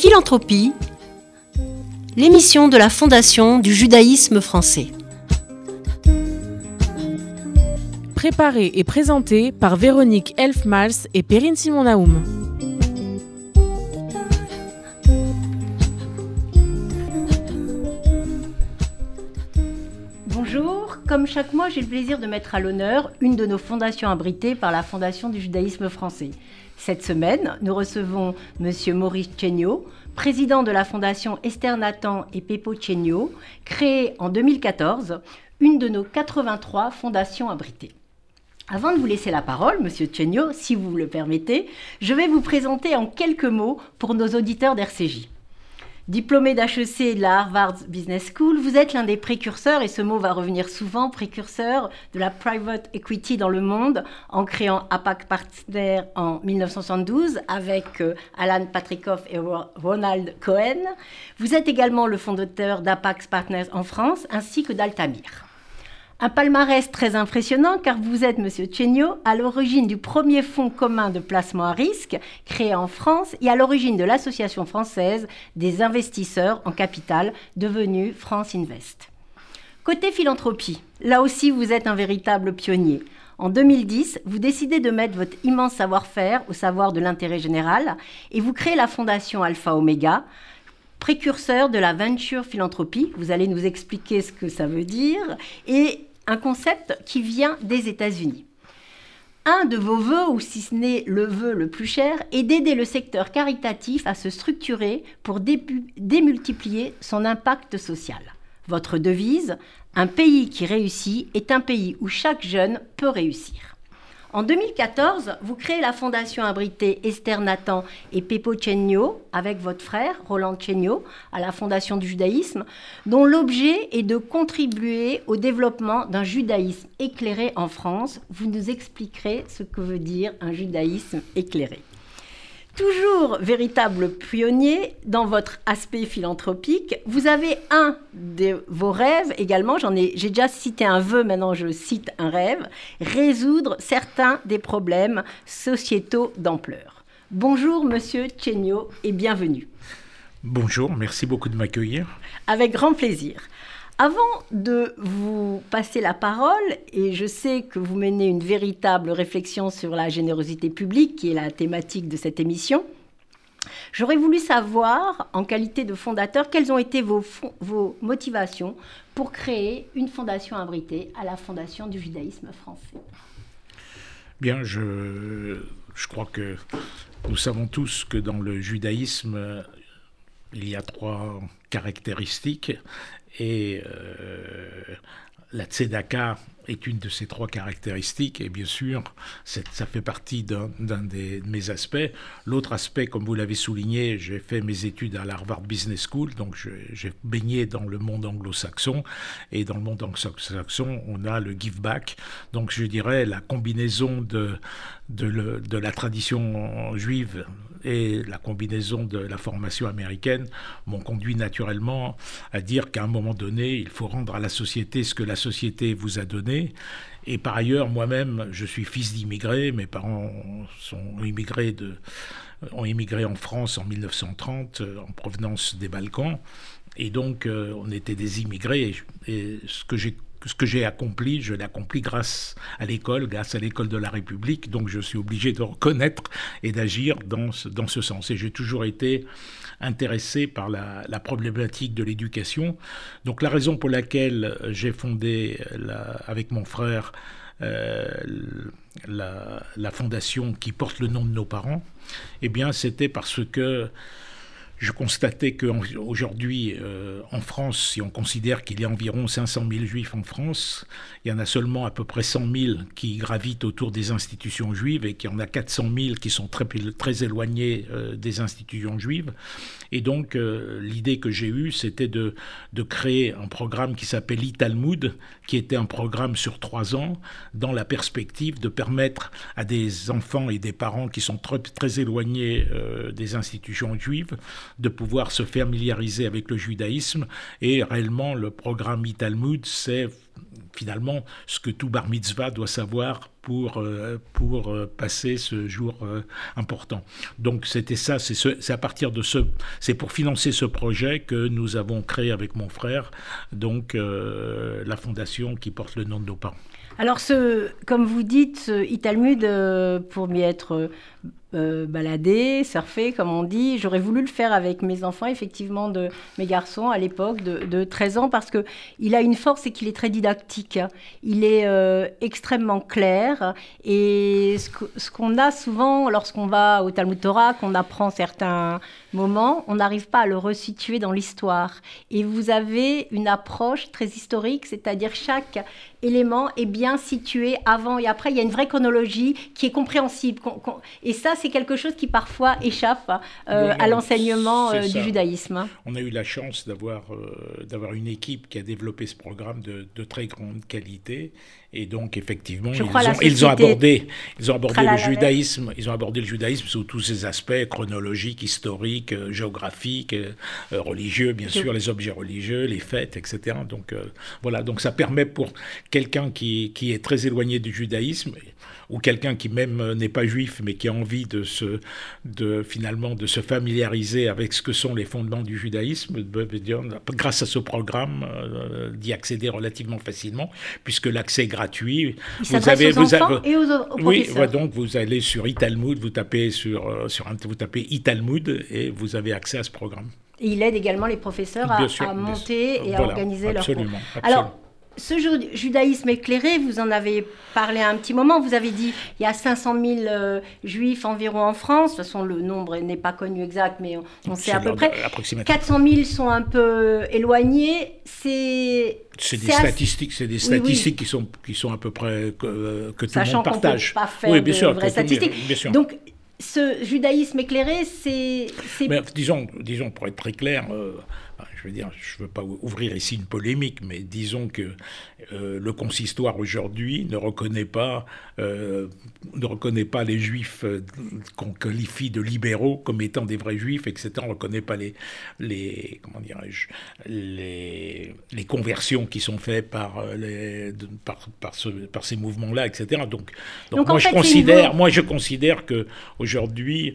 Philanthropie, l'émission de la Fondation du judaïsme français. Préparée et présentée par Véronique Elfmals et Perrine Simon-Naoum. Comme chaque mois, j'ai le plaisir de mettre à l'honneur une de nos fondations abritées par la Fondation du judaïsme français. Cette semaine, nous recevons M. Maurice Chenio, président de la fondation Esther Nathan et Pepo Chenio, créée en 2014, une de nos 83 fondations abritées. Avant de vous laisser la parole, Monsieur Chenio, si vous le permettez, je vais vous présenter en quelques mots pour nos auditeurs d'RCJ. Diplômé d'HEC de la Harvard Business School, vous êtes l'un des précurseurs, et ce mot va revenir souvent, précurseur de la private equity dans le monde, en créant APAC Partner en 1972 avec euh, Alan Patrikoff et Ronald Cohen. Vous êtes également le fondateur d'APAC Partners en France ainsi que d'Altamir. Un palmarès très impressionnant car vous êtes, Monsieur Chenio, à l'origine du premier fonds commun de placement à risque créé en France et à l'origine de l'Association française des investisseurs en capital devenue France Invest. Côté philanthropie, là aussi vous êtes un véritable pionnier. En 2010, vous décidez de mettre votre immense savoir-faire au savoir de l'intérêt général et vous créez la fondation Alpha Omega, précurseur de la venture philanthropie. Vous allez nous expliquer ce que ça veut dire. Et un concept qui vient des États-Unis. Un de vos voeux, ou si ce n'est le vœu le plus cher, est d'aider le secteur caritatif à se structurer pour démultiplier son impact social. Votre devise, un pays qui réussit est un pays où chaque jeune peut réussir. En 2014, vous créez la fondation abritée Esther Nathan et Pepo Chenio avec votre frère Roland Chenio à la fondation du judaïsme, dont l'objet est de contribuer au développement d'un judaïsme éclairé en France. Vous nous expliquerez ce que veut dire un judaïsme éclairé. Toujours véritable pionnier dans votre aspect philanthropique, vous avez un de vos rêves également, j'en ai, j'ai déjà cité un vœu, maintenant je cite un rêve, résoudre certains des problèmes sociétaux d'ampleur. Bonjour Monsieur Chenio et bienvenue. Bonjour, merci beaucoup de m'accueillir. Avec grand plaisir. Avant de vous passer la parole, et je sais que vous menez une véritable réflexion sur la générosité publique, qui est la thématique de cette émission, j'aurais voulu savoir, en qualité de fondateur, quelles ont été vos, motivations pour créer une fondation abritée à la Fondation du judaïsme français? Bien, je crois que nous savons tous que dans le judaïsme, il y a trois caractéristiques et euh, la tzedaka est une de ces trois caractéristiques, et bien sûr, ça fait partie d'un de mes aspects. L'autre aspect, comme vous l'avez souligné, j'ai fait mes études à l'Harvard Business School, donc j'ai baigné dans le monde anglo-saxon, et dans le monde anglo-saxon, on a le give back, donc je dirais la combinaison de, la tradition juive et la combinaison de la formation américaine m'ont conduit naturellement à dire qu'à un moment donné, il faut rendre à la société ce que la société vous a donné. Et par ailleurs, moi-même, je suis fils d'immigrés. Mes parents ont immigré en France en 1930 euh, en provenance des Balkans. Et donc, euh, on était des immigrés. Et, ce que j'ai ce que j'ai accompli, je l'ai accompli grâce à l'école, grâce à l'école de la République. Donc je suis obligé de reconnaître et d'agir dans ce, dans ce sens. Et j'ai toujours été intéressé par la, problématique de l'éducation. Donc la raison pour laquelle j'ai fondé avec mon frère euh, la, la, fondation qui porte le nom de nos parents, eh bien c'était parce que je constatais qu'aujourd'hui, euh, en France, si on considère qu'il y a environ 500 000 juifs en France, il y en a seulement à peu près 100 000 qui gravitent autour des institutions juives et qu'il y en a 400 000 qui sont très, très éloignés euh, des institutions juives. Et donc, euh, l'idée que j'ai eue, c'était de, de créer un programme qui s'appelle Italmud, qui était un programme sur trois ans, dans la perspective de permettre à des enfants et des parents qui sont très, très éloignés des institutions juives de pouvoir se familiariser avec le judaïsme. Et réellement, le programme Talmud, c'est finalement ce que tout bar mitzvah doit savoir pour, euh, pour euh, passer ce jour euh, important. Donc c'était ça, c'est à partir de ce, c'est pour financer ce projet que nous avons créé avec mon frère donc la fondation qui porte le nom de nos parents. Alors, ce, comme vous dites, Italmud, pour m'y être euh, balader, surfer, comme on dit. J'aurais voulu le faire avec mes enfants, effectivement, de mes garçons à l'époque de, 13 ans, parce que il a une force, et qu'il est très didactique. Il est euh, extrêmement clair. Et ce qu'on a souvent lorsqu'on va au Talmud Torah, qu'on apprend certains moments, on n'arrive pas à le resituer dans l'histoire. Et vous avez une approche très historique, c'est-à-dire chaque élément est bien situé avant et après. Il y a une vraie chronologie qui est compréhensible. et ça, c'est quelque chose qui parfois échappe euh, à l'enseignement euh, du judaïsme. On a eu la chance d'avoir euh, d'avoir une équipe qui a développé ce programme de, de très grande qualité. Et donc effectivement ils ont, ils ont, abordé ils ont abordé le judaïsme ils ont abordé le judaïsme sous tous ses aspects chronologiques historiques géographiques religieux bien sûr les objets religieux les fêtes etc donc voilà. Donc ça permet pour quelqu'un qui, qui est très éloigné du judaïsme ou quelqu'un qui même euh, n'est pas juif mais qui a envie de se, de finalement de se familiariser avec ce que sont les fondements du judaïsme, grâce à ce programme, euh, d'y accéder relativement facilement, puisque l'accès est gratuit. vous avez, aux vous enfants et aux, oui, donc vous allez sur Italmud, vous tapez sur, euh, sur vous tapez Italmud et vous avez accès à ce programme. Et il aide également les professeurs à, monter et à organiser leur cours. Absolument. Ce judaïsme éclairé, vous en avez parlé un petit moment, vous avez dit il y a 500 000 euh, juifs environ en France, de toute façon le nombre n'est pas connu exact, mais on, sait à peu près. 400 000 sont un peu éloignés, c'est... C'est des statistiques, c'est des statistiques qui sont qui sont à peu près que, que tout le monde partage. Peut pas faire oui, bien sûr, vraies statistiques. Bien sûr. Donc ce judaïsme éclairé, c'est. Disons, disons, pour être très clair, euh, je veux dire, je ne veux pas ouvrir ici une polémique, mais disons que euh, le consistoire aujourd'hui ne reconnaît pas, euh, ne reconnaît pas les juifs euh, qu'on qualifie de libéraux comme étant des vrais juifs, etc. On ne reconnaît pas les, les comment dirais-je, les, les, conversions qui sont faites par, les, par, par, ce, par ces mouvements-là, etc. Donc, donc, moi, je considère, moi je considère que aujourd'hui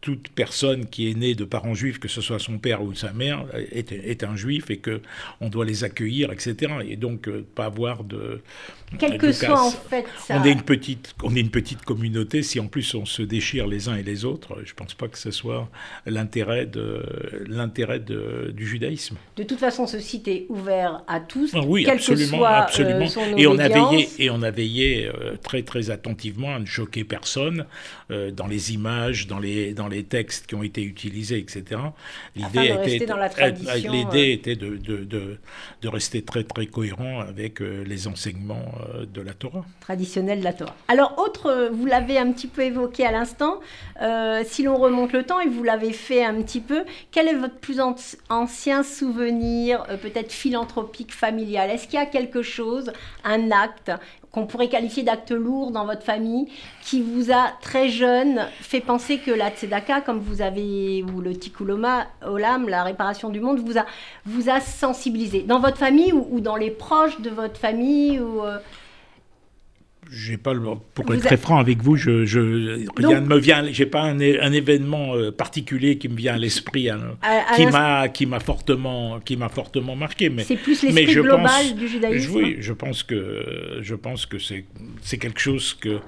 toute personne qui est née de parents juifs, que ce soit son père ou sa mère, est, est un juif et que on doit les accueillir, etc. Et donc pas avoir de. Quel que soit en fait. Ça... On est une petite, on est une petite communauté. Si en plus on se déchire les uns et les autres, je pense pas que ce soit l'intérêt de l'intérêt du judaïsme. De toute façon, ce site est ouvert à tous. Ah oui, quel absolument, que soit, absolument. Euh, et on a veillé et on a veillé euh, très très attentivement à ne choquer personne euh, dans les images, dans les dans les textes qui ont été utilisés, etc. L'idée était, l'idée était de, de, de, de rester très très cohérent avec euh, les enseignements euh, de la Torah. Traditionnels de la Torah. Alors, autre, euh, vous l'avez un petit peu évoqué à l'instant, si l'on remonte le temps, et vous l'avez fait un petit peu, quel est votre plus ancien souvenir, peut-être philanthropique, familial? Est-ce qu'il y a quelque chose, un acte qu'on pourrait qualifier d'acte lourd dans votre famille, qui vous a très jeune fait penser que la tzedaka, comme vous avez, ou le tikuloma, olam, la réparation du monde, vous a, vous a sensibilisé. Dans votre famille ou, dans les proches de votre famille ou, euh, j'ai pas pour être très franc avec vous, je, je rien ne me vient, j'ai pas un, un, événement euh, particulier qui me vient à l'esprit, hein, qui m'a qui m'a fortement qui m'a fortement marqué. Mais c'est plus l'esprit global du judaïsme. Oui, je pense que je pense que c'est c'est quelque chose que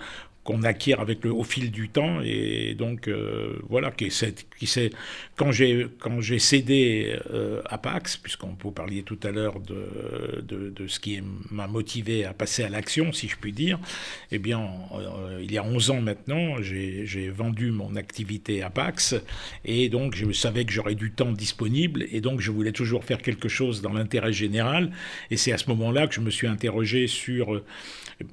qu'on acquiert avec le, au fil du temps. Et donc euh, voilà qui qui c'est quand j'ai quand j'ai cédé euh, à Pax puisqu'on vous parliez tout à l'heure de, de, de, ce qui m'a motivé à passer à l'action si je puis dire eh bien euh, il y a 11 ans maintenant j'ai vendu mon activité à Pax. Et donc je savais que j'aurais du temps disponible. Et donc je voulais toujours faire quelque chose dans l'intérêt général. Et c'est à ce moment-là que je me suis interrogé sur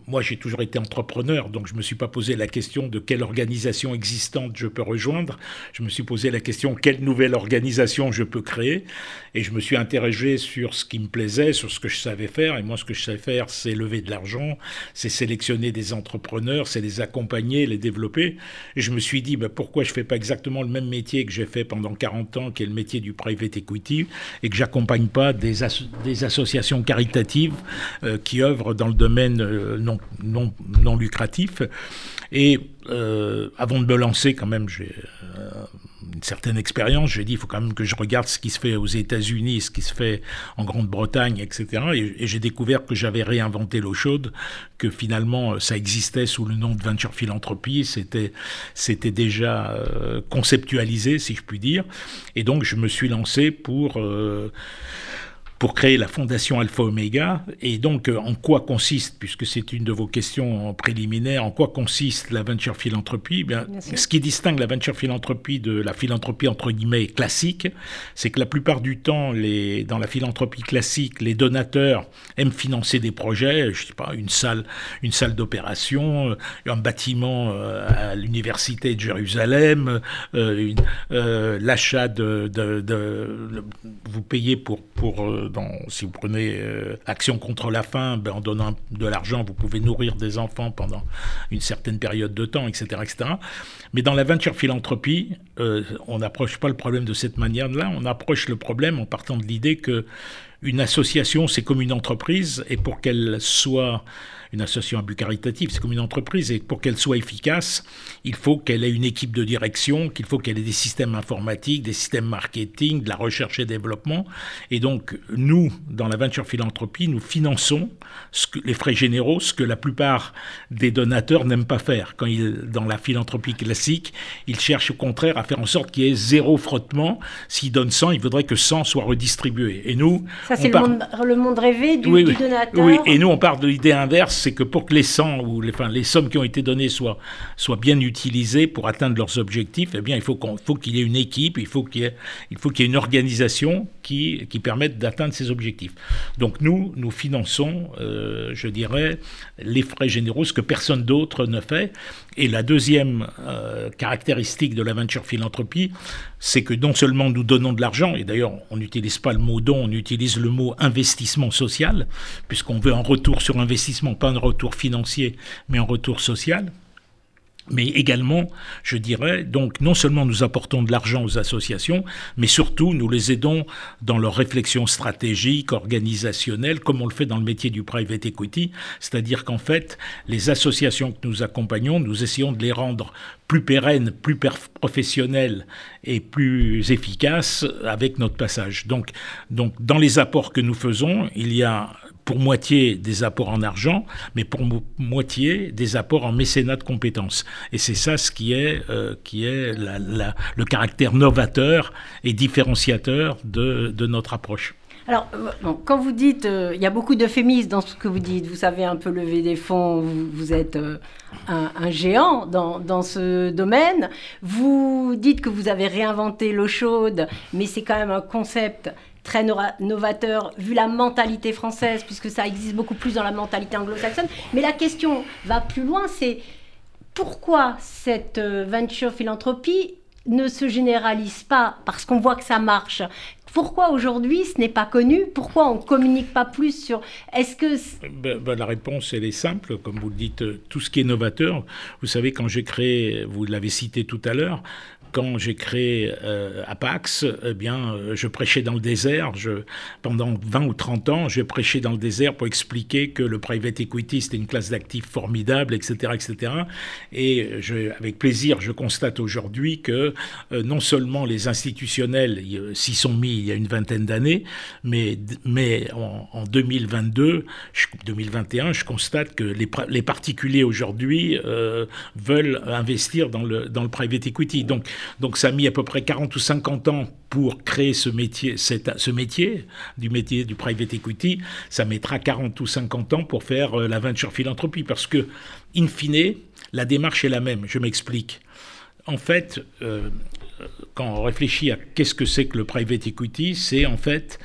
moi j'ai toujours été entrepreneur donc je me suis pas posé la question de quelle organisation existante je peux rejoindre. Je me suis posé la question quelle nouvelle organisation je peux créer. Et je me suis interrogé sur ce qui me plaisait, sur ce que je savais faire. Et moi, ce que je savais faire, c'est lever de l'argent, c'est sélectionner des entrepreneurs, c'est les accompagner, les développer. Et je me suis dit, bah, pourquoi je fais pas exactement le même métier que j'ai fait pendant 40 ans, qui est le métier du private equity, et que j'accompagne pas des, des associations caritatives euh, qui œuvrent dans le domaine euh, non, non, non lucratif. Et euh, avant de me lancer, quand même, j'ai une certaine expérience. J'ai dit, il faut quand même que je regarde ce qui se fait aux États-Unis, ce qui se fait en Grande-Bretagne, etc. Et, j'ai découvert que j'avais réinventé l'eau chaude, que finalement ça existait sous le nom de Venture Philanthropie, c'était, c'était déjà conceptualisé, si je puis dire. Et donc je me suis lancé pour pour créer la fondation Alpha Omega. Et donc, euh, en quoi consiste, puisque c'est une de vos questions préliminaires, en quoi consiste la venture philanthropie? Eh Bien, Ce qui distingue la venture philanthropie de la philanthropie entre guillemets classique, c'est que la plupart du temps, les, dans la philanthropie classique, les donateurs aiment financer des projets, je sais pas, une salle, une salle d'opération, euh, un bâtiment euh, à l'université de Jérusalem, l'achat de, de, de, vous payez pour pour si vous prenez euh, Action contre la faim, ben, en donnant de l'argent, vous pouvez nourrir des enfants pendant une certaine période de temps, etc. etc. Mais dans la venture philanthropie, euh, on n'approche pas le problème de cette manière-là, on approche le problème en partant de l'idée que une association, c'est comme une entreprise, et pour qu'elle soit une association à but caritatif, c'est comme une entreprise, et pour qu'elle soit efficace, il faut qu'elle ait une équipe de direction, qu'il faut qu'elle ait des systèmes informatiques, des systèmes marketing, de la recherche et développement. Et donc, nous, dans la venture philanthropie, nous finançons ce que, les frais généraux, ce que la plupart des donateurs n'aiment pas faire. Quand ils, dans la philanthropie classique, ils cherchent au contraire à faire en sorte qu'il y ait zéro frottement. S'ils donnent 100, il faudrait que 100 soient redistribués. Et nous, ça c'est le, monde, rêvé du, oui, du donateur. Oui, et nous on part de l'idée inverse c'est que pour que les 100 ou les, enfin, les sommes qui ont été données soient, soient bien utilisées pour atteindre leurs objectifs, eh bien, il faut qu'il y ait une équipe, il faut qu'il y, ait, une organisation qui, permette d'atteindre ces objectifs. Donc nous, nous finançons, euh, je dirais, les frais généraux, ce que personne d'autre ne fait. Et la deuxième euh, caractéristique de l'aventure philanthropie, c'est que non seulement nous donnons de l'argent, et d'ailleurs on n'utilise pas le mot don, on utilise le mot investissement social, puisqu'on veut un retour sur investissement, pas un retour financier, mais un retour social. Mais également, je dirais, donc non seulement nous apportons de l'argent aux associations, mais surtout nous les aidons dans leur réflexion stratégique, organisationnelle, comme on le fait dans le métier du private equity. C'est-à-dire qu'en fait, les associations que nous accompagnons, nous essayons de les rendre plus pérennes, plus professionnelles et plus efficaces avec notre passage. Donc, donc dans les apports que nous faisons, il y a pour moitié des apports en argent, mais pour moitié des apports en mécénat de compétences. Et c'est ça ce qui est, euh, qui est le caractère novateur et différenciateur de, de notre approche. Alors, euh, quand vous dites, euh, il y a beaucoup d'euphémismes dans ce que vous dites, vous savez un peu lever des fonds, vous, êtes un, un, géant dans, dans, ce domaine, vous dites que vous avez réinventé l'eau chaude, mais c'est quand même un concept très novateur vu la mentalité française, puisque ça existe beaucoup plus dans la mentalité anglo-saxonne. Mais la question va plus loin, c'est pourquoi cette euh, venture philanthropie ne se généralise pas parce qu'on voit que ça marche? Pourquoi aujourd'hui ce n'est pas connu? Pourquoi on ne communique pas plus sur Est-ce que ben, ben, la réponse elle est simple, comme vous le dites, tout ce qui est novateur. Vous savez, quand j'ai créé, vous l'avez cité tout à l'heure, quand j'ai créé euh, Apax, eh bien, euh, je prêchais dans le désert. Je, pendant 20 ou 30 ans, j'ai prêché dans le désert pour expliquer que le private equity, c'était une classe d'actifs formidable, etc., etc. Et je, avec plaisir, je constate aujourd'hui que euh, non seulement les institutionnels s'y sont mis il y a une vingtaine d'années, mais, mais en, 2022, 2021, je constate que les, les particuliers aujourd'hui veulent investir dans le, dans le private equity. Donc, donc ça a mis à peu près 40 ou 50 ans pour créer ce métier, ce métier du métier du private equity. Ça mettra 40 ou 50 ans pour faire euh, la venture philanthropie parce que, in fine, la démarche est la même. Je m'explique. En fait, euh, quand on réfléchit à qu'est-ce que c'est que le private equity, c'est en fait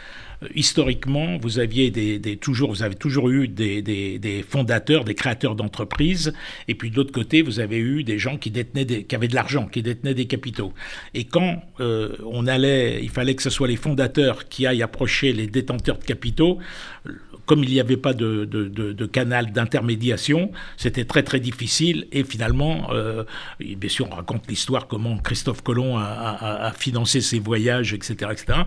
historiquement, vous aviez des, toujours, vous avez toujours eu des, des fondateurs, des créateurs d'entreprises, et puis de l'autre côté, vous avez eu des gens qui détenaient, des, qui avaient de l'argent, qui détenaient des capitaux. Et quand on allait, il fallait que ce soit les fondateurs qui aillent approcher les détenteurs de capitaux, comme il n'y avait pas de, canal d'intermédiation, c'était très très difficile. Et finalement, euh, bien sûr, on raconte l'histoire comment Christophe Colomb a, financé ses voyages, etc. etc.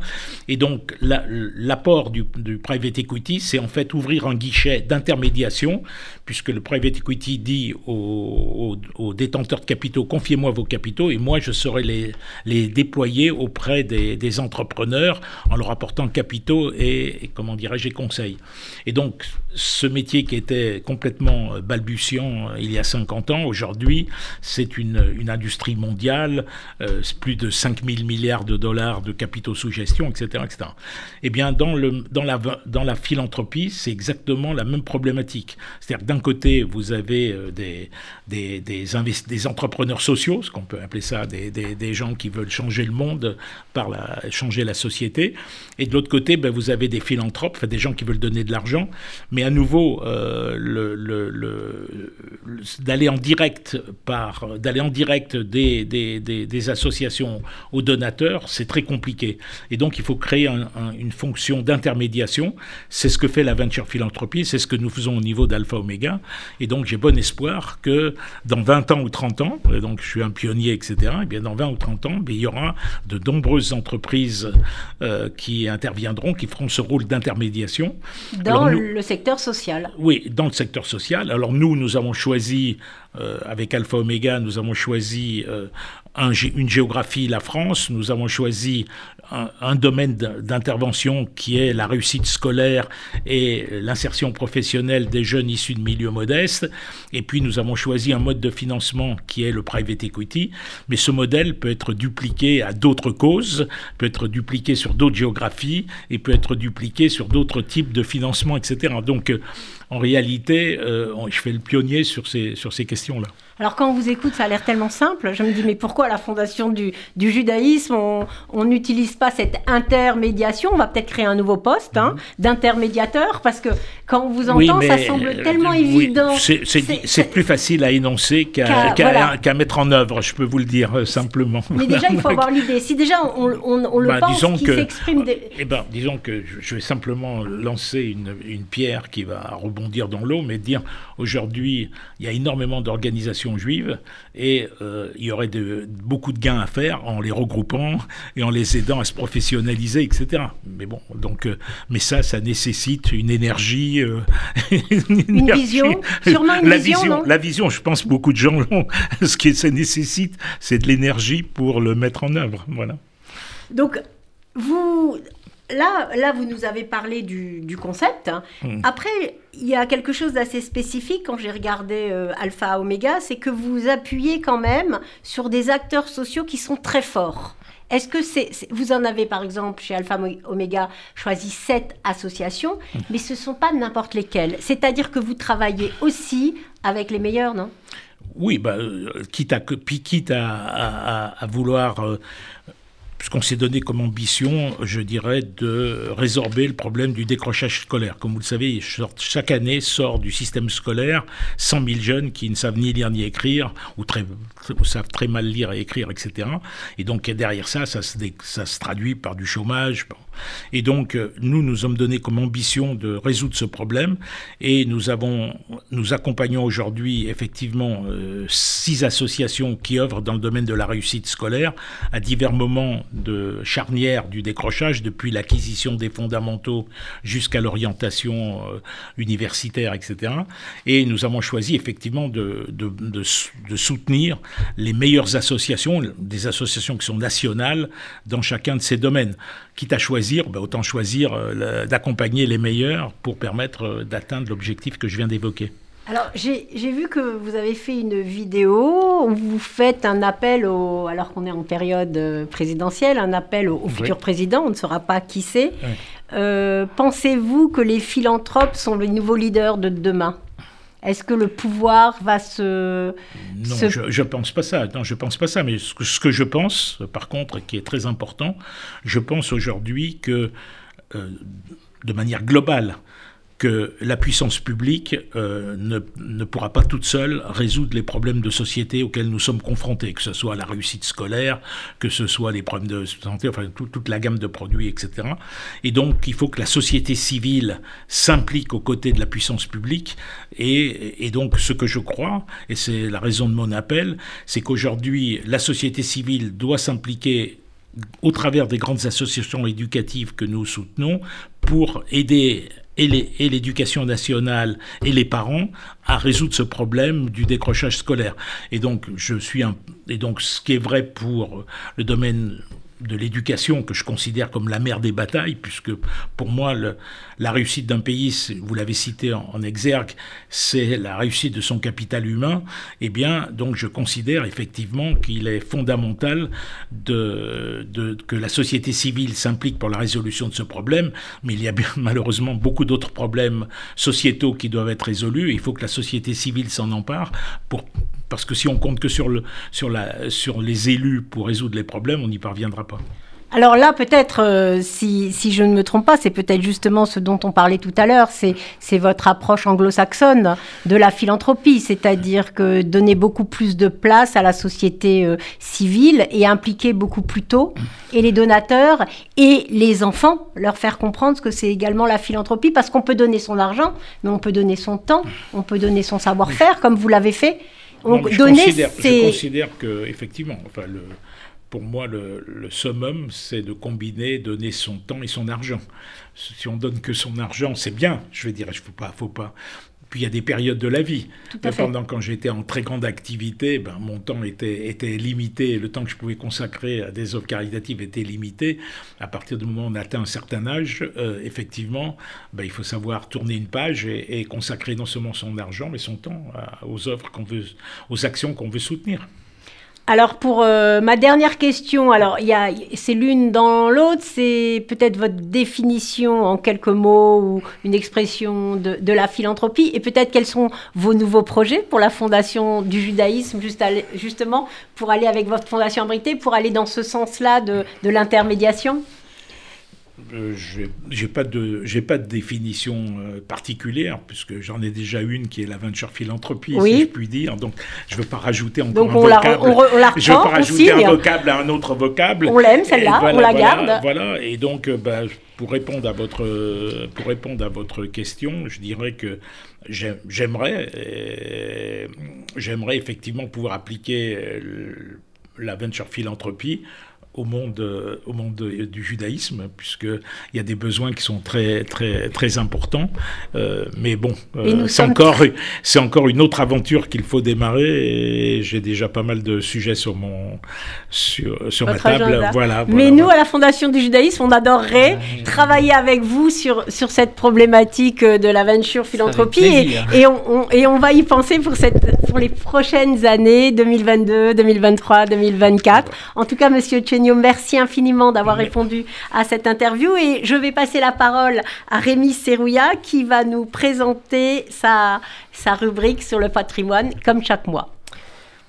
Et donc, l'apport du, private equity, c'est en fait ouvrir un guichet d'intermédiation, puisque le private equity dit aux, détenteurs de capitaux, confiez-moi vos capitaux, et moi, je saurai les, les déployer auprès des, entrepreneurs en leur apportant capitaux et, et comment dirais-je, conseils. Et donc, ce métier qui était complètement euh, balbutiant euh, il y a 50 ans, aujourd'hui, c'est une, industrie mondiale, euh, plus de 5 000 milliards de dollars de capitaux sous gestion, etc. etc. Eh bien, dans, le, dans, la, dans la philanthropie, c'est exactement la même problématique. C'est-à-dire que d'un côté, vous avez des, des, des, des entrepreneurs sociaux, ce qu'on peut appeler ça, des, des, gens qui veulent changer le monde par changer la société, et de l'autre côté, ben, vous avez des philanthropes, des gens qui veulent donner de l'argent, mais à nouveau, euh, le, d'aller en direct par d'aller en direct des, des, associations aux donateurs, c'est très compliqué. Et donc, il faut créer une fonction d'intermédiation. C'est ce que fait la venture philanthropie, c'est ce que nous faisons au niveau d'Alpha Omega. Et donc, j'ai bon espoir que dans 20 ans ou 30 ans, donc je suis un pionnier, etc., et bien dans 20 ou 30 ans, il y aura de nombreuses entreprises euh, qui interviendront, qui feront ce rôle d'intermédiation. Dans le secteur social. Oui, dans le secteur social. Alors nous, nous avons choisi, euh, avec Alpha Omega, nous avons choisi euh, une géographie, la France. Nous avons choisi un, domaine d'intervention qui est la réussite scolaire et l'insertion professionnelle des jeunes issus de milieux modestes. Et puis nous avons choisi un mode de financement qui est le private equity. Mais ce modèle peut être dupliqué à d'autres causes, peut être dupliqué sur d'autres géographies et peut être dupliqué sur d'autres types de financement, etc. Donc euh, en réalité, euh, je fais le pionnier sur ces, sur ces questions-là. Alors quand on vous écoute, ça a l'air tellement simple. Je me dis, mais pourquoi la fondation du, judaïsme, on n'utilise pas cette intermédiation? On va peut-être créer un nouveau poste hein, mhm. d'intermédiateur, parce que quand on vous entend, ça semble euh, tellement évident. C'est plus facile à énoncer qu'à mettre en œuvre, je peux vous le dire euh, simplement. Mais déjà, il faut avoir l'idée. Si déjà on, le bah, pense, s'exprime... Eh ben, disons que je vais simplement lancer une, une pierre qui va rebondir dans l'eau, mais dire aujourd'hui, il y a énormément d'organisations juives et euh, il y aurait de, beaucoup de gains à faire en les regroupant et en les aidant à se professionnaliser, etc. Mais bon, donc, euh, mais ça, ça nécessite une énergie, euh, une, vision, sûrement une la vision. la vision, je pense beaucoup de gens l'ont. Ce que ça nécessite, c'est de l'énergie pour le mettre en œuvre. Voilà. Donc, vous, là, là, vous nous avez parlé du, concept. Hein. Hmm. Après, il y a quelque chose d'assez spécifique quand j'ai regardé euh, Alpha Omega, c'est que vous appuyez quand même sur des acteurs sociaux qui sont très forts. Est-ce que c'est, vous en avez par exemple chez Alpha Omega choisi sept associations, hmm. mais ce ne sont pas n'importe lesquelles. C'est-à-dire que vous travaillez aussi avec les meilleurs, non? Oui, bah, euh, quitte, à, quitte à, vouloir euh, puisqu'on s'est donné comme ambition, je dirais, de résorber le problème du décrochage scolaire. Comme vous le savez, chaque année sort du système scolaire 100 000 jeunes qui ne savent ni lire ni écrire, ou, très, savent très mal lire et écrire, etc. Et donc derrière ça, ça se, ça se traduit par du chômage. Et donc euh, nous, nous sommes donné comme ambition de résoudre ce problème, et nous avons, nous accompagnons aujourd'hui effectivement euh, six associations qui œuvrent dans le domaine de la réussite scolaire à divers moments de charnière du décrochage, depuis l'acquisition des fondamentaux jusqu'à l'orientation euh, universitaire, etc. Et nous avons choisi effectivement de, de, soutenir les meilleures associations, des associations qui sont nationales dans chacun de ces domaines. Quitte à choisir, ben, autant choisir euh, d'accompagner les meilleurs pour permettre euh, d'atteindre l'objectif que je viens d'évoquer. Alors, j'ai vu que vous avez fait une vidéo où vous faites un appel, au, alors qu'on est en période euh, présidentielle, un appel au, futur président, on ne saura pas qui c'est. Euh, pensez-vous que les philanthropes sont les nouveaux leaders de demain? Est-ce que le pouvoir va se... Non, je ne pense pas ça. Non, je pense pas ça. Mais ce que, ce que, je pense, par contre, qui est très important, je pense aujourd'hui que de manière globale que la puissance publique euh, ne, ne, pourra pas toute seule résoudre les problèmes de société auxquels nous sommes confrontés, que ce soit la réussite scolaire, que ce soit les problèmes de santé, enfin toute la gamme de produits, etc. Et donc il faut que la société civile s'implique aux côtés de la puissance publique. Et, et donc ce que je crois, et c'est la raison de mon appel, c'est qu'aujourd'hui la société civile doit s'impliquer au travers des grandes associations éducatives que nous soutenons pour aider et l'éducation nationale et les parents à résoudre ce problème du décrochage scolaire. Et donc, je suis et donc, ce qui est vrai pour le domaine de l'éducation que je considère comme la mère des batailles, puisque pour moi, la réussite d'un pays, vous l'avez cité en, exergue, c'est la réussite de son capital humain, eh bien, donc je considère effectivement qu'il est fondamental de, que la société civile s'implique pour la résolution de ce problème, mais il y a bien, malheureusement beaucoup d'autres problèmes sociétaux qui doivent être résolus, il faut que la société civile s'en empare pour parce que si on compte que sur, les élus pour résoudre les problèmes, on n'y parviendra pas. Alors là, peut-être, euh, si, si, je ne me trompe pas, c'est peut-être justement ce dont on parlait tout à l'heure, c'est votre approche anglo-saxonne de la philanthropie, c'est-à-dire que donner beaucoup plus de place à la société euh, civile et impliquer beaucoup plus tôt et les donateurs et les enfants, leur faire comprendre ce que c'est également la philanthropie, parce qu'on peut donner son argent, mais on peut donner son temps, on peut donner son savoir-faire, comme vous l'avez fait. Je, considère, je, considère, que, effectivement, enfin, le, pour moi, le, le summum, c'est de combiner, donner son temps et son argent. Si on donne que son argent, c'est bien, je vais dire, il ne faut pas, faut pas. Puis il y a des périodes de la vie. Pendant quand j'étais en très grande activité, ben, mon temps était, était limité, le temps que je pouvais consacrer à des œuvres caritatives était limité. À partir du moment où on atteint un certain âge, euh, effectivement, ben, il faut savoir tourner une page et, et, consacrer non seulement son argent, mais son temps aux œuvres qu'on veut, aux actions qu'on veut soutenir. Alors pour euh, ma dernière question, alors c'est l'une dans l'autre, c'est peut-être votre définition en quelques mots ou une expression de, la philanthropie, et peut-être quels sont vos nouveaux projets pour la fondation du judaïsme, juste justement pour aller avec votre fondation abritée, pour aller dans ce sens-là de l'intermédiation? Euh, j'ai pas de j'ai pas de définition euh, particulière puisque j'en ai déjà une qui est la venture philanthropie si je puis dire. Donc je veux pas rajouter encore un vocable. je veux pas rajouter un vocable à un autre vocable. On l'aime celle-là on la garde. voilà. Et donc euh, bah, pour répondre à votre pour répondre à votre question je dirais que j'aimerais j'aimerais effectivement pouvoir appliquer la venture philanthropie au monde, euh, au monde du judaïsme, puisqu'il y a des besoins qui sont très, très, très importants. Euh, mais bon, euh, c'est encore, c'est encore une autre aventure qu'il faut démarrer, et j'ai déjà pas mal de sujets sur, mon, sur, sur ma table. Voilà, mais nous, à la Fondation du judaïsme, on adorerait travailler avec vous sur, sur cette problématique de l'aventure philanthropie, et, et, on, et on va y penser pour, cette, pour les prochaines années, 2022, 2023, 2024. En tout cas, Monsieur Chen merci infiniment d'avoir répondu à cette interview et je vais passer la parole à Rémi Serrouilla qui va nous présenter sa, sa rubrique sur le patrimoine comme chaque mois.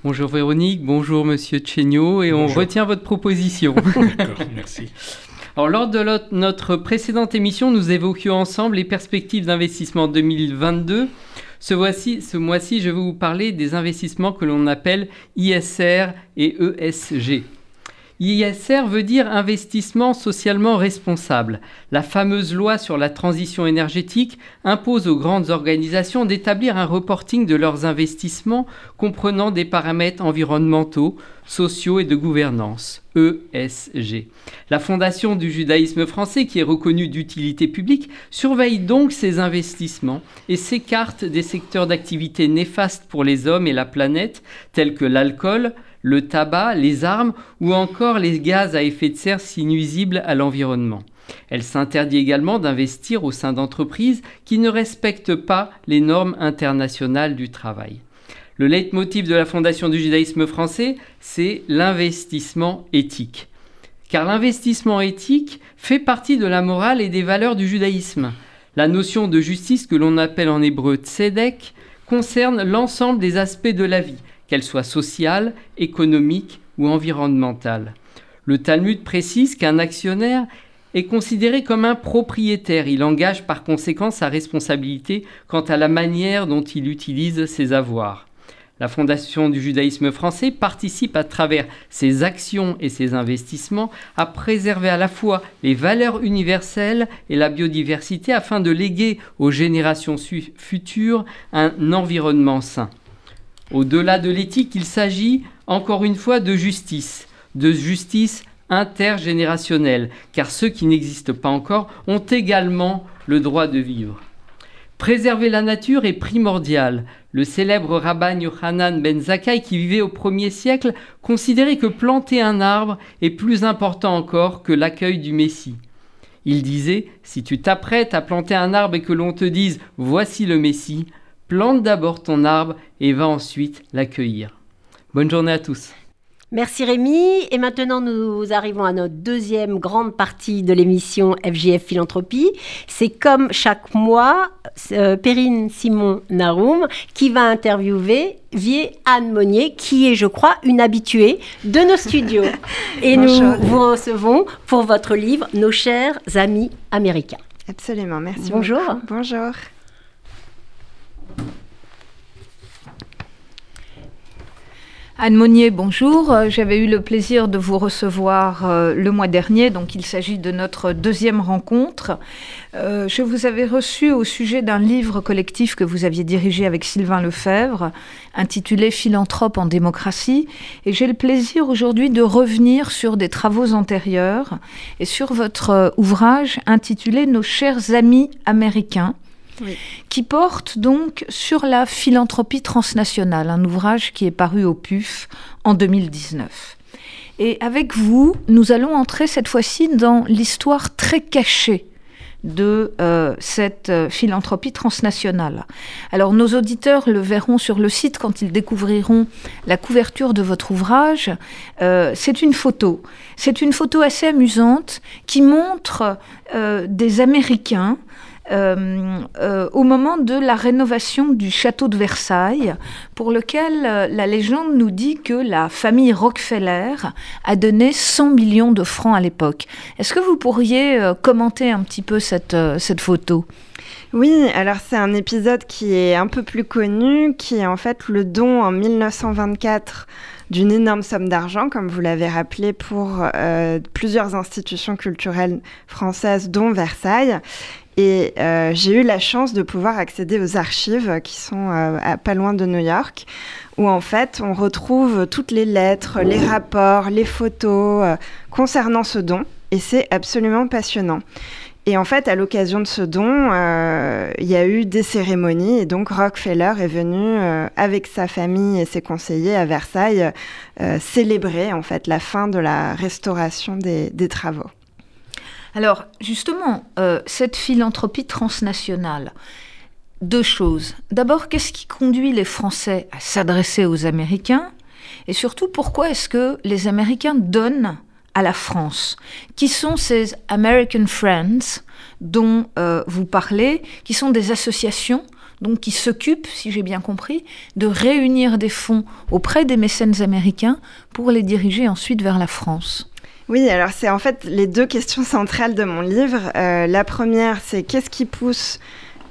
Bonjour Véronique, bonjour Monsieur Chenio et on retient votre proposition. D'accord, merci. Alors, lors de notre précédente émission, nous évoquions ensemble les perspectives d'investissement 2022. Ce, voici, ce mois-ci, je vais vous parler des investissements que l'on appelle ISR et ESG. ISR veut dire investissement socialement responsable. La fameuse loi sur la transition énergétique impose aux grandes organisations d'établir un reporting de leurs investissements comprenant des paramètres environnementaux, sociaux et de gouvernance, ESG. La Fondation du judaïsme français, qui est reconnue d'utilité publique, surveille donc ces investissements et s'écarte des secteurs d'activité néfastes pour les hommes et la planète, tels que l'alcool, le tabac, les armes ou encore les gaz à effet de serre si nuisibles à l'environnement. Elle s'interdit également d'investir au sein d'entreprises qui ne respectent pas les normes internationales du travail. Le leitmotiv de la Fondation du judaïsme français, c'est l'investissement éthique. Car l'investissement éthique fait partie de la morale et des valeurs du judaïsme. La notion de justice que l'on appelle en hébreu tzedek concerne l'ensemble des aspects de la vie, qu'elle soit sociale, économique ou environnementale. Le Talmud précise qu'un actionnaire est considéré comme un propriétaire. Il engage par conséquent sa responsabilité quant à la manière dont il utilise ses avoirs. La Fondation du judaïsme français participe à travers ses actions et ses investissements à préserver à la fois les valeurs universelles et la biodiversité afin de léguer aux générations futures un environnement sain. Au-delà de l'éthique, il s'agit encore une fois de justice, de justice intergénérationnelle, car ceux qui n'existent pas encore ont également le droit de vivre. Préserver la nature est primordial. Le célèbre rabbin Yohanan ben Zakkai, qui vivait au 1er siècle, considérait que planter un arbre est plus important encore que l'accueil du Messie. Il disait Si tu t'apprêtes à planter un arbre et que l'on te dise Voici le Messie, plante d'abord ton arbre et va ensuite l'accueillir. Bonne journée à tous. Merci Rémi. Et maintenant, nous arrivons à notre deuxième grande partie de l'émission FGF Philanthropie. C'est comme chaque mois, euh, Perrine Simon Naroum qui va interviewer Vie Anne Monnier, qui est, je crois, une habituée de nos studios. Et nous vous recevons pour votre livre Nos chers amis américains. Absolument, merci. Bonjour. Bonjour. Anne Monnier, bonjour. Euh, j'avais eu le plaisir de vous recevoir euh, le mois dernier, donc il s'agit de notre deuxième rencontre. Euh, je vous avais reçu au sujet d'un livre collectif que vous aviez dirigé avec Sylvain Lefebvre, intitulé Philanthrope en démocratie, et j'ai le plaisir aujourd'hui de revenir sur des travaux antérieurs et sur votre ouvrage intitulé Nos chers amis américains qui porte donc sur la philanthropie transnationale, un ouvrage qui est paru au PUF en 2019. Et avec vous, nous allons entrer cette fois-ci dans l'histoire très cachée de euh, cette euh, philanthropie transnationale. Alors nos auditeurs le verront sur le site quand ils découvriront la couverture de votre ouvrage. Euh, c'est une photo. C'est une photo assez amusante qui montre des Américains au moment de la rénovation du château de Versailles, pour lequel euh, la légende nous dit que la famille Rockefeller a donné 100 millions de francs à l'époque. Est-ce que vous pourriez commenter un petit peu cette, cette photo? Oui, alors c'est un épisode qui est un peu plus connu, qui est en fait le don en 1924 d'une énorme somme d'argent, comme vous l'avez rappelé, pour plusieurs institutions culturelles françaises, dont Versailles. Et euh, j'ai eu la chance de pouvoir accéder aux archives qui sont euh, pas loin de New York, où en fait on retrouve toutes les lettres, les rapports, les photos euh, concernant ce don. Et c'est absolument passionnant. Et en fait, à l'occasion de ce don, il y a eu des cérémonies et donc Rockefeller est venu avec sa famille et ses conseillers à Versailles célébrer en fait la fin de la restauration des travaux. Alors, justement, euh, cette philanthropie transnationale, deux choses. D'abord, qu'est-ce qui conduit les Français à s'adresser aux Américains? Et surtout, pourquoi est-ce que les Américains donnent à la France? Qui sont ces American Friends dont euh, vous parlez, qui sont des associations donc qui s'occupent, si j'ai bien compris, de réunir des fonds auprès des mécènes américains pour les diriger ensuite vers la France? Oui, alors c'est en fait les deux questions centrales de mon livre. Euh, la première, c'est qu'est-ce qui pousse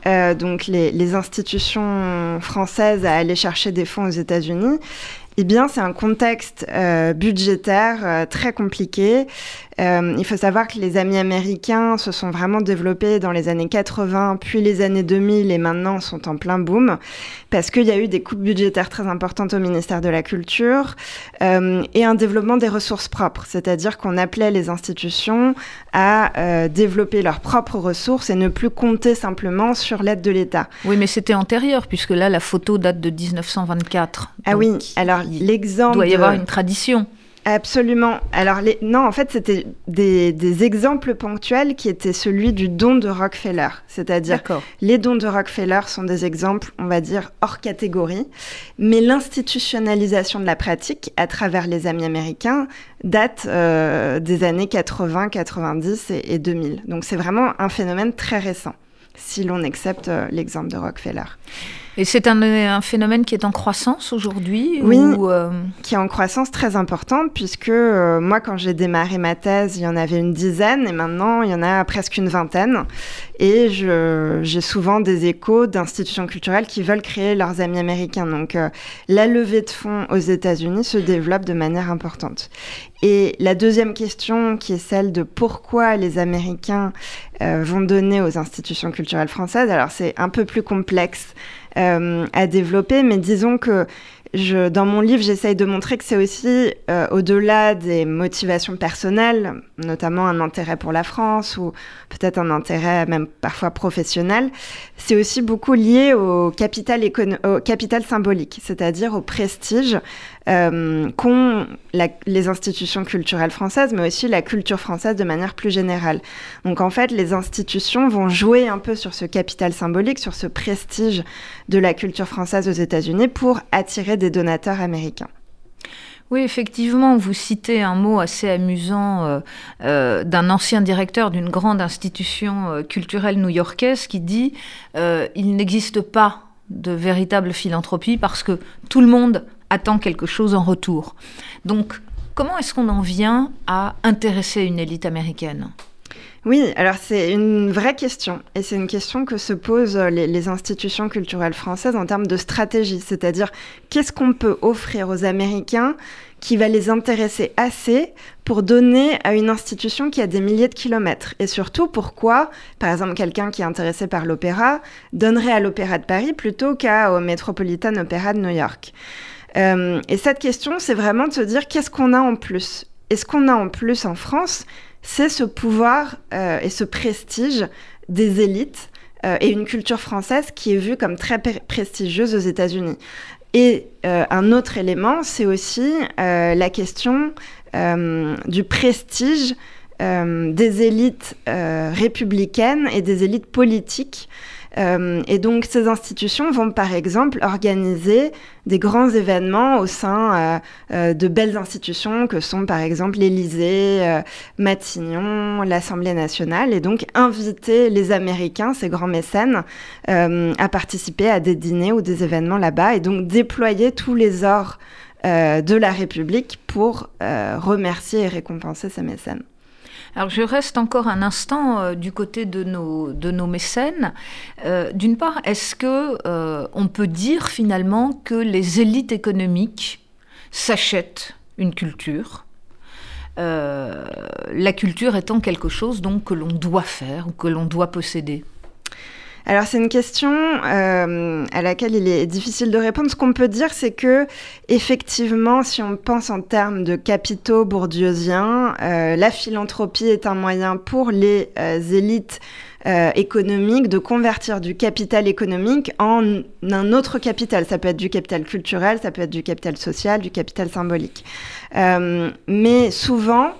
euh, donc les, institutions françaises à aller chercher des fonds aux États-Unis? Eh bien, c'est un contexte euh, budgétaire très compliqué. Euh, il faut savoir que les amis américains se sont vraiment développés dans les années 80, puis les années 2000 et maintenant sont en plein boom parce qu'il y a eu des coupes budgétaires très importantes au ministère de la Culture et un développement des ressources propres, c'est-à-dire qu'on appelait les institutions à développer leurs propres ressources et ne plus compter simplement sur l'aide de l'État. Oui, mais c'était antérieur puisque là, la photo date de 1924. Ah oui, alors l'exemple. Il doit y avoir une tradition. Absolument. Alors, les... non, en fait, c'était des, exemples ponctuels qui étaient celui du don de Rockefeller. C'est-à-dire, les dons de Rockefeller sont des exemples, on va dire, hors catégorie. Mais l'institutionnalisation de la pratique à travers les amis américains date euh, des années 80, 90 et, et 2000. Donc, c'est vraiment un phénomène très récent, si l'on accepte euh, l'exemple de Rockefeller. Et c'est un, phénomène qui est en croissance aujourd'hui Oui, euh, qui est en croissance très importante, puisque euh, moi, quand j'ai démarré ma thèse, il y en avait une dizaine, et maintenant, il y en a presque une vingtaine. Et j'ai souvent des échos d'institutions culturelles qui veulent créer leurs amis américains. Donc, euh, la levée de fonds aux États-Unis se développe de manière importante. Et la deuxième question, qui est celle de pourquoi les Américains vont donner aux institutions culturelles françaises, alors c'est un peu plus complexe à développer. Mais disons que je, dans mon livre, j'essaye de montrer que c'est aussi, euh, au-delà des motivations personnelles, notamment un intérêt pour la France ou peut-être un intérêt même parfois professionnel, c'est aussi beaucoup lié au capital symbolique, c'est-à-dire au prestige euh, qu'ont les institutions culturelles françaises, mais aussi la culture française de manière plus générale. Donc en fait, les institutions vont jouer un peu sur ce capital symbolique, sur ce prestige de la culture française aux États-Unis pour attirer des donateurs américains. Oui, effectivement, vous citez un mot assez amusant euh, euh, d'un ancien directeur d'une grande institution culturelle new-yorkaise qui dit Il n'existe pas de véritable philanthropie parce que tout le monde attend quelque chose en retour. Donc, comment est-ce qu'on en vient à intéresser une élite américaine? Oui, alors c'est une vraie question. Et c'est une question que se posent les, institutions culturelles françaises en termes de stratégie. C'est-à-dire, qu'est-ce qu'on peut offrir aux Américains qui va les intéresser assez pour donner à une institution qui a des milliers de kilomètres? Et surtout, pourquoi, par exemple, quelqu'un qui est intéressé par l'opéra donnerait à l'Opéra de Paris plutôt qu'au Metropolitan Opera de New York? Euh, Et cette question, c'est vraiment de se dire qu'est-ce qu'on a en plus? Et ce qu'on a en plus en France, c'est ce pouvoir euh, et ce prestige des élites euh, et une culture française qui est vue comme très prestigieuse aux États-Unis. Et un autre élément, c'est aussi la question du prestige des élites républicaines et des élites politiques euh, et donc ces institutions vont par exemple organiser des grands événements au sein euh, euh, de belles institutions que sont par exemple l'Élysée, Matignon, l'Assemblée nationale, et donc inviter les Américains, ces grands mécènes, à participer à des dîners ou des événements là-bas, et donc déployer tous les ors de la République pour remercier et récompenser ces mécènes. Alors je reste encore un instant euh, du côté de nos, de nos mécènes. Euh, d'une part, est-ce que euh, on peut dire finalement que les élites économiques s'achètent une culture la culture étant quelque chose donc que l'on doit faire ou que l'on doit posséder? Alors c'est une question euh, à laquelle il est difficile de répondre. Ce qu'on peut dire, c'est que effectivement, si on pense en termes de capitaux bourdieusiens, euh, la philanthropie est un moyen pour les euh, élites économiques de convertir du capital économique en un autre capital. Ça peut être du capital culturel, ça peut être du capital social, du capital symbolique. mais souvent,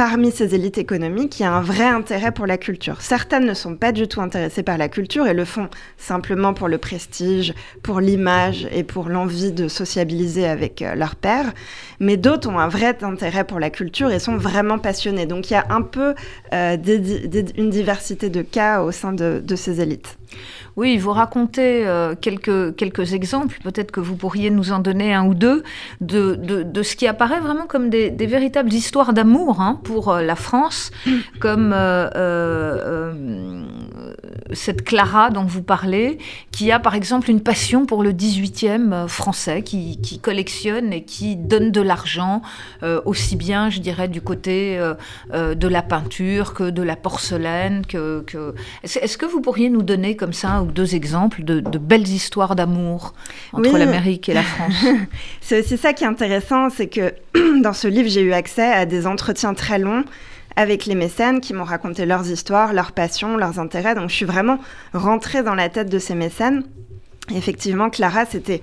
parmi ces élites économiques, il y a un vrai intérêt pour la culture. Certaines ne sont pas du tout intéressées par la culture et le font simplement pour le prestige, pour l'image et pour l'envie de sociabiliser avec euh, leur père. Mais d'autres ont un vrai intérêt pour la culture et sont vraiment passionnés. Donc il y a un peu euh, une diversité de cas au sein de ces élites. Oui, vous racontez euh, quelques, quelques exemples, peut-être que vous pourriez nous en donner un ou deux, de, de, ce qui apparaît vraiment comme des, véritables histoires d'amour hein, pour euh, la France, comme euh, cette Clara dont vous parlez, qui a par exemple une passion pour le 18e français, qui, qui, collectionne et qui donne de l'argent, aussi bien, je dirais, du côté de la peinture que de la porcelaine. Que, que... Est-ce que vous pourriez nous donner comme ça ou deux exemples de, belles histoires d'amour entre l'Amérique et la France? c'est aussi ça qui est intéressant, c'est que dans ce livre, j'ai eu accès à des entretiens très longs avec les mécènes qui m'ont raconté leurs histoires, leurs passions, leurs intérêts. Donc je suis vraiment rentrée dans la tête de ces mécènes. Effectivement, Clara, c'était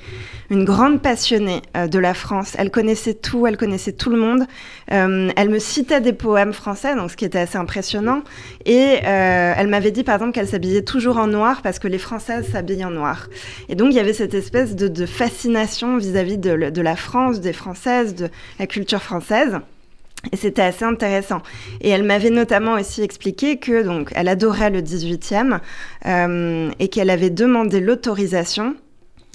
une grande passionnée euh, de la France. Elle connaissait tout, elle connaissait tout le monde. Euh, elle me citait des poèmes français, donc ce qui était assez impressionnant. Et euh, elle m'avait dit, par exemple, qu'elle s'habillait toujours en noir parce que les Françaises s'habillent en noir. Et donc, il y avait cette espèce de, fascination vis-à-vis de la France, des Françaises, de la culture française. Et c'était assez intéressant. Et elle m'avait notamment aussi expliqué que donc elle adorait le 18e euh, et qu'elle avait demandé l'autorisation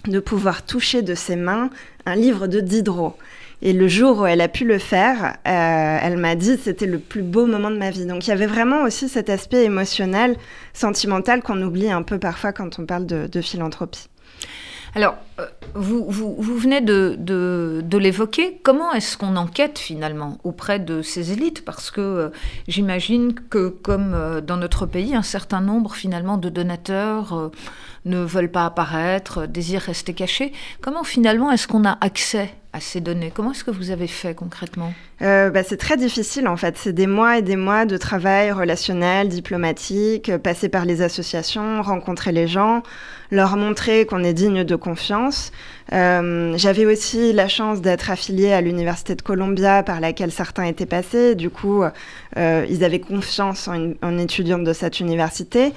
de pouvoir toucher de ses mains un livre de Diderot. Et le jour où elle a pu le faire, euh, elle m'a dit c'était le plus beau moment de ma vie. Donc il y avait vraiment aussi cet aspect émotionnel, sentimental qu'on oublie un peu parfois quand on parle de, philanthropie. Alors, euh, vous, vous, venez de, l'évoquer. Comment est-ce qu'on enquête finalement auprès de ces élites? Parce que euh, j'imagine que, comme dans notre pays, un certain nombre finalement de donateurs ne veulent pas apparaître, désirent rester cachés. Comment finalement est-ce qu'on a accès à ces données? Comment est-ce que vous avez fait concrètement? Euh, bah, C'est très difficile en fait. C'est des mois et des mois de travail relationnel, diplomatique, euh, passer par les associations, rencontrer les gens, leur montrer qu'on est digne de confiance. Euh, j'avais aussi la chance d'être affiliée à l'université de Columbia par laquelle certains étaient passés. Du coup, ils avaient confiance en une, étudiante de cette université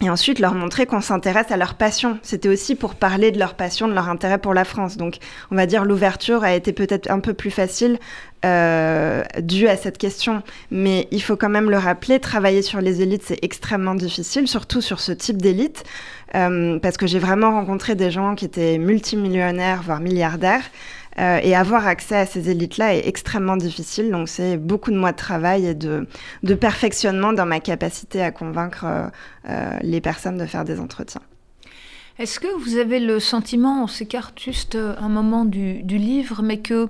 et ensuite leur montrer qu'on s'intéresse à leur passion. C'était aussi pour parler de leur passion, de leur intérêt pour la France. Donc, on va dire l'ouverture a été peut-être un peu plus facile euh, due à cette question. Mais il faut quand même le rappeler, travailler sur les élites, c'est extrêmement difficile, surtout sur ce type d'élite, euh, parce que j'ai vraiment rencontré des gens qui étaient multimillionnaires, voire milliardaires. Euh, et avoir accès à ces élites-là est extrêmement difficile. Donc, c'est beaucoup de mois de travail et de, perfectionnement dans ma capacité à convaincre euh, euh, les personnes de faire des entretiens. Est-ce que vous avez le sentiment, on s'écarte juste un moment du livre, mais que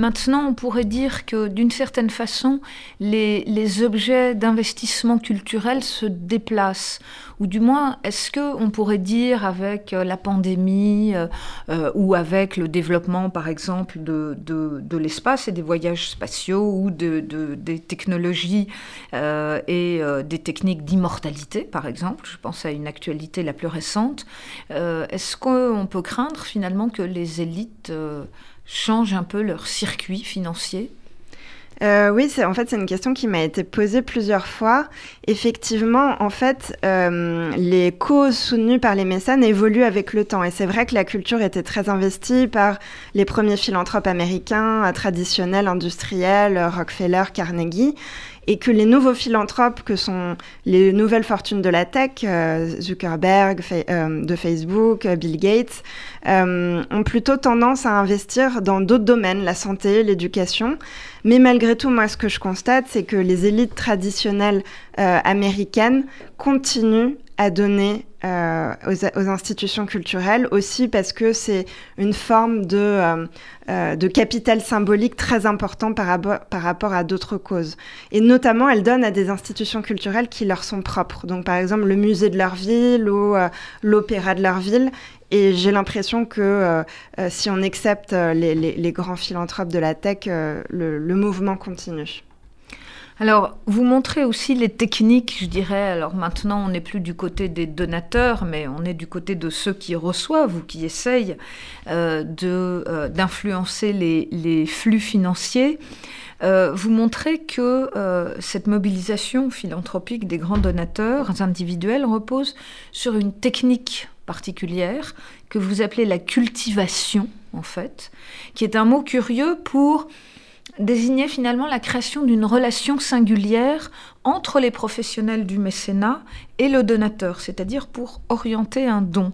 Maintenant, on pourrait dire que d'une certaine façon, les, objets d'investissement culturel se déplacent. Ou du moins, est-ce qu'on pourrait dire avec euh, la pandémie euh, euh, ou avec le développement, par exemple, de, l'espace et des voyages spatiaux ou de, des technologies et des techniques d'immortalité, par exemple, je pense à une actualité la plus récente, est-ce qu'on peut craindre finalement que les élites changent un peu leur circuit financier? Euh, oui, en fait, c'est une question qui m'a été posée plusieurs fois. Effectivement, en fait, euh, les causes soutenues par les mécènes évoluent avec le temps. Et c'est vrai que la culture était très investie par les premiers philanthropes américains, euh, traditionnels, industriels, Rockefeller, Carnegie et que les nouveaux philanthropes, que sont les nouvelles fortunes de la tech, euh, Zuckerberg euh, de Facebook, euh, Bill Gates, ont plutôt tendance à investir dans d'autres domaines, la santé, l'éducation. Mais malgré tout, moi, ce que je constate, c'est que les élites traditionnelles américaines continuent à donner euh, aux, institutions culturelles, aussi parce que c'est une forme de, euh, euh, capital symbolique très important par, par rapport à d'autres causes. Et notamment, elles donnent à des institutions culturelles qui leur sont propres. Donc, par exemple, le musée de leur ville ou l'opéra de leur ville. Et j'ai l'impression que si on accepte les, les, grands philanthropes de la tech, le, mouvement continue. Alors, vous montrez aussi les techniques, je dirais. Alors maintenant, on n'est plus du côté des donateurs, mais on est du côté de ceux qui reçoivent ou qui essayent euh, euh, d'influencer les, flux financiers. Euh, vous montrez que cette mobilisation philanthropique des grands donateurs individuels repose sur une technique particulière que vous appelez la cultivation, en fait, qui est un mot curieux pour désignait finalement la création d'une relation singulière entre les professionnels du mécénat et le donateur, c'est-à-dire pour orienter un don.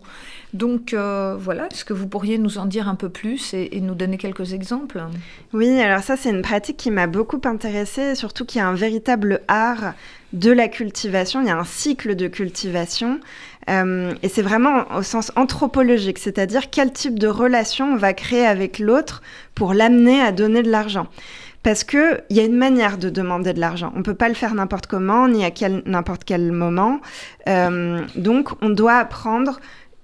Donc euh, voilà, est-ce que vous pourriez nous en dire un peu plus et, nous donner quelques exemples? Oui, alors ça c'est une pratique qui m'a beaucoup intéressée, surtout qu'il y a un véritable art de la cultivation, il y a un cycle de cultivation. Euh, et c'est vraiment au sens anthropologique, c'est-à-dire quel type de relation on va créer avec l'autre pour l'amener à donner de l'argent. Parce qu'il y a une manière de demander de l'argent. On ne peut pas le faire n'importe comment, ni à n'importe quel moment. Euh, donc, on doit apprendre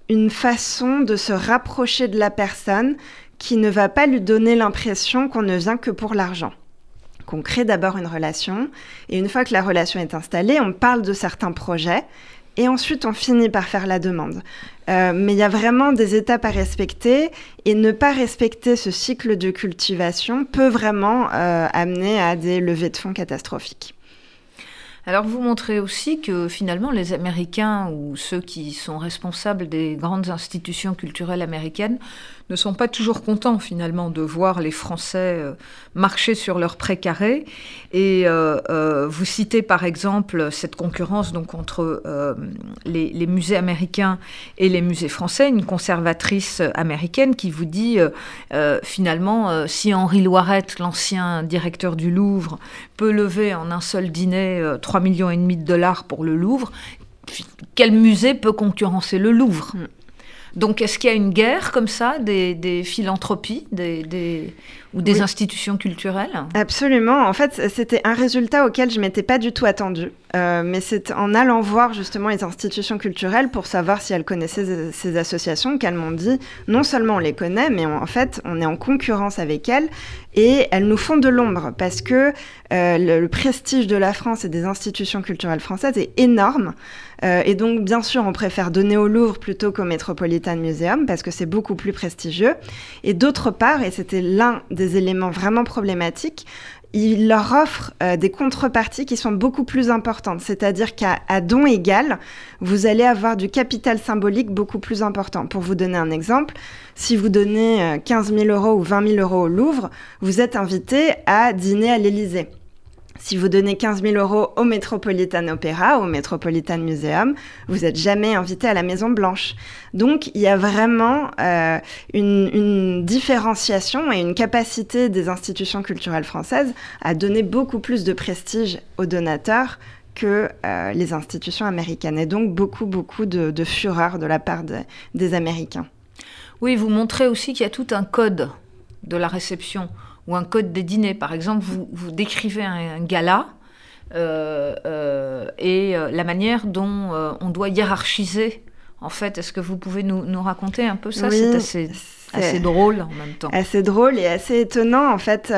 une façon de se rapprocher de la personne qui ne va pas lui donner l'impression qu'on ne vient que pour l'argent. Qu'on crée d'abord une relation, et une fois que la relation est installée, on parle de certains projets, et ensuite on finit par faire la demande. Euh, mais il y a vraiment des étapes à respecter et ne pas respecter ce cycle de cultivation peut vraiment euh, amener à des levées de fonds catastrophiques. Alors vous montrez aussi que finalement les Américains ou ceux qui sont responsables des grandes institutions culturelles américaines ne sont pas toujours contents finalement de voir les Français euh, marcher sur leur précaré. Et euh, euh, vous citez par exemple cette concurrence donc entre les, musées américains et les musées français, une conservatrice américaine qui vous dit finalement si Henri Loiret, l'ancien directeur du Louvre, peut lever en un seul dîner 3 millions et demi de dollars pour le Louvre, quel musée peut concurrencer le Louvre? Mm. Donc, est-ce qu'il y a une guerre comme ça des, philanthropies des, ou des institutions culturelles Absolument. En fait, c'était un résultat auquel je m'étais pas du tout attendue. Euh, mais c'est en allant voir justement les institutions culturelles pour savoir si elles connaissaient ces associations qu'elles m'ont dit non seulement on les connaît, mais en fait on est en concurrence avec elles et elles nous font de l'ombre parce que euh, le, prestige de la France et des institutions culturelles françaises est énorme. Euh, et donc, bien sûr, on préfère donner au Louvre plutôt qu'au Metropolitan Museum parce que c'est beaucoup plus prestigieux. Et d'autre part, et c'était l'un des éléments vraiment problématiques, il leur offre euh, des contreparties qui sont beaucoup plus importantes. C'est-à-dire qu'à don égal, vous allez avoir du capital symbolique beaucoup plus important. Pour vous donner un exemple, si vous donnez 15 euh, 000 euros ou 20 000 euros au Louvre, vous êtes invité à dîner à l'Élysée. Si vous donnez 15 000 euros au Metropolitan Opera, au Metropolitan Museum, vous n'êtes jamais invité à la Maison Blanche. Donc il y a vraiment euh, une, différenciation et une capacité des institutions culturelles françaises à donner beaucoup plus de prestige aux donateurs que euh, les institutions américaines. Et donc beaucoup, beaucoup de, fureur de la part des Américains. Oui, vous montrez aussi qu'il y a tout un code de la réception ou un code des dîners. Par exemple, vous, vous décrivez un, gala euh, euh, et euh, la manière dont on doit hiérarchiser. En fait, est-ce que vous pouvez nous, nous raconter un peu ça? C'est assez assez drôle en même temps. Assez drôle et assez étonnant en fait.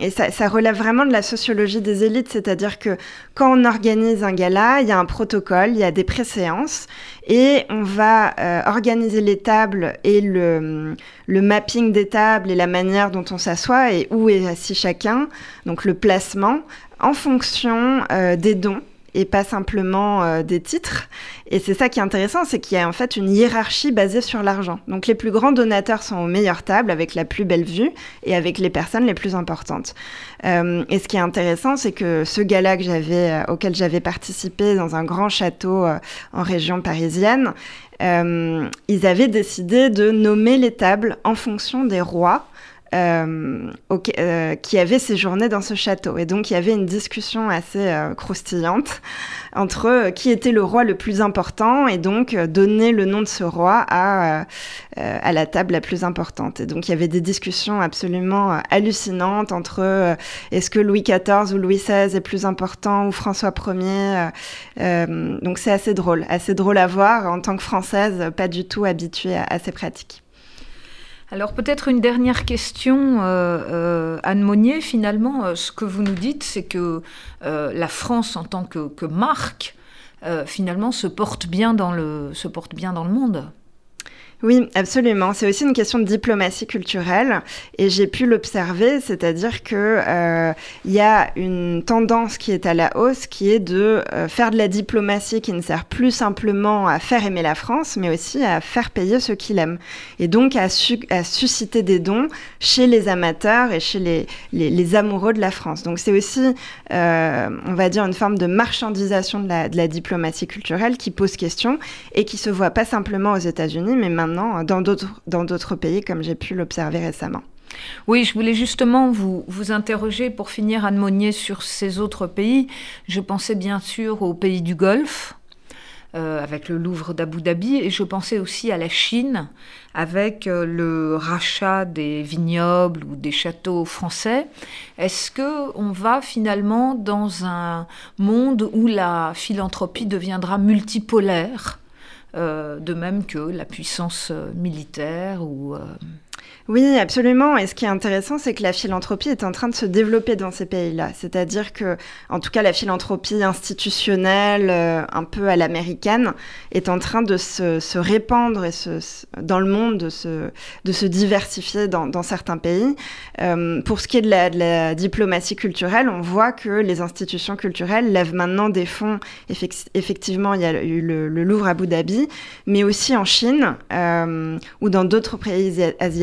et ça, ça, relève vraiment de la sociologie des élites, c'est-à-dire que quand on organise un gala, il y a un protocole, il y a des préséances et on va euh, organiser les tables et le, le, mapping des tables et la manière dont on s'assoit et où est assis chacun, donc le placement, en fonction euh, des dons et pas simplement euh, des titres. Et c'est ça qui est intéressant, c'est qu'il y a en fait une hiérarchie basée sur l'argent. Donc les plus grands donateurs sont aux meilleures tables, avec la plus belle vue et avec les personnes les plus importantes. Euh, et ce qui est intéressant, c'est que ce gala que j'avais, euh, auquel j'avais participé dans un grand château en région parisienne, ils avaient décidé de nommer les tables en fonction des rois euh, euh, qui avait séjourné dans ce château. Et donc il y avait une discussion assez euh, croustillante entre qui était le roi le plus important et donc donner le nom de ce roi à, à la table la plus importante. Et donc il y avait des discussions absolument hallucinantes entre est-ce que Louis XIV ou Louis XVI est plus important ou François Ier. donc c'est assez drôle, assez drôle à voir en tant que Française, pas du tout habituée à ces pratiques. Alors peut-être une dernière question, euh, euh, Anne Monnier. Finalement, euh, ce que vous nous dites, c'est que la France en tant que, que marque, finalement, se porte bien dans le monde. Oui, absolument. C'est aussi une question de diplomatie culturelle et j'ai pu l'observer, c'est-à-dire que euh, il y a une tendance qui est à la hausse, qui est de euh, faire de la diplomatie qui ne sert plus simplement à faire aimer la France, mais aussi à faire payer ceux qui l'aiment et donc à, susciter des dons chez les amateurs et chez les, amoureux de la France. Donc c'est aussi, euh, on va dire, une forme de marchandisation de la diplomatie culturelle qui pose question et qui se voit pas simplement aux États-Unis, mais maintenant dans d'autres pays, comme j'ai pu l'observer récemment. Oui, je voulais justement vous, interroger pour finir, Anne Monnier, sur ces autres pays. Je pensais bien sûr aux pays du Golfe, euh, avec le Louvre d'Abu Dhabi, et je pensais aussi à la Chine, avec euh, le rachat des vignobles ou des châteaux français. Est-ce que on va finalement dans un monde où la philanthropie deviendra multipolaire? De même que la puissance euh, militaire ou... Oui, absolument. Et ce qui est intéressant, c'est que la philanthropie est en train de se développer dans ces pays-là. C'est-à-dire que, en tout cas, la philanthropie institutionnelle, euh, un peu à l'américaine, est en train de se, répandre et dans le monde, de se, de se diversifier dans, certains pays. Euh, pour ce qui est de la, diplomatie culturelle, on voit que les institutions culturelles lèvent maintenant des fonds. Effectivement, il y a eu le, Louvre à Abu Dhabi, mais aussi en Chine euh, ou dans d'autres pays asiatiques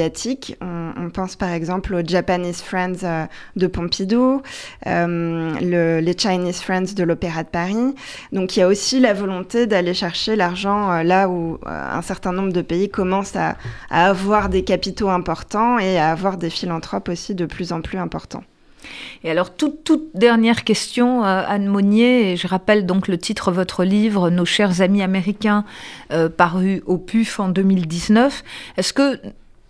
on, pense par exemple aux Japanese Friends euh, de Pompidou, euh, les Chinese Friends de l'Opéra de Paris. Donc il y a aussi la volonté d'aller chercher l'argent euh, là où un certain nombre de pays commencent à, avoir des capitaux importants et à avoir des philanthropes aussi de plus en plus importants. Et alors, toute, dernière question, Anne Monnier, et je rappelle donc le titre de votre livre, Nos chers amis américains, paru au PUF en 2019. Est-ce que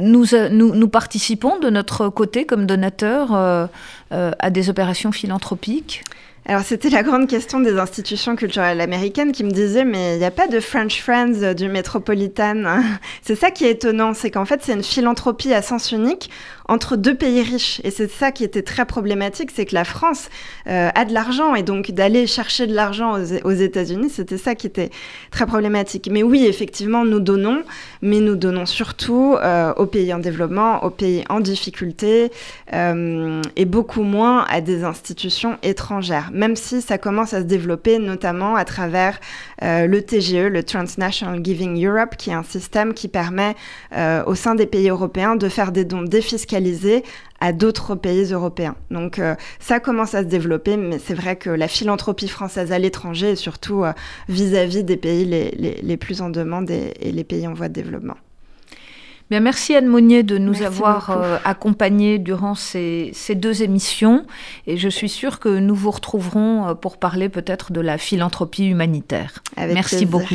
euh, nous, nous, participons de notre côté comme donateurs euh, euh, à des opérations philanthropiques alors c'était la grande question des institutions culturelles américaines qui me disaient mais il n'y a pas de French Friends du Metropolitan. c'est ça qui est étonnant, c'est qu'en fait c'est une philanthropie à sens unique entre deux pays riches. Et c'est ça qui était très problématique, c'est que la France euh, a de l'argent et donc d'aller chercher de l'argent aux, États-Unis, c'était ça qui était très problématique. Mais oui, effectivement, nous donnons, mais nous donnons surtout euh, aux pays en développement, aux pays en difficulté euh, et beaucoup moins à des institutions étrangères, même si ça commence à se développer notamment à travers le TGE, le Transnational Giving Europe, qui est un système qui permet au sein des pays européens de faire des dons défiscalisés à d'autres pays européens. Donc euh, ça commence à se développer, mais c'est vrai que la philanthropie française à l'étranger, et surtout euh, vis-à-vis des pays les, plus en demande et, les pays en voie de développement. Bien, merci Anne Monnier de nous avoir euh, accompagnés durant ces, deux émissions et je suis sûre que nous vous retrouverons pour parler peut-être de la philanthropie humanitaire. merci beaucoup.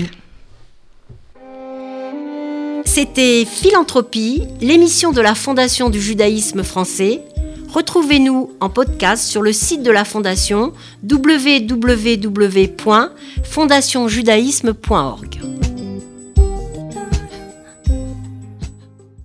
C'était Philanthropie, l'émission de la Fondation du judaïsme français. Retrouvez-nous en podcast sur le site de la Fondation www.fondationjudaïsme.org.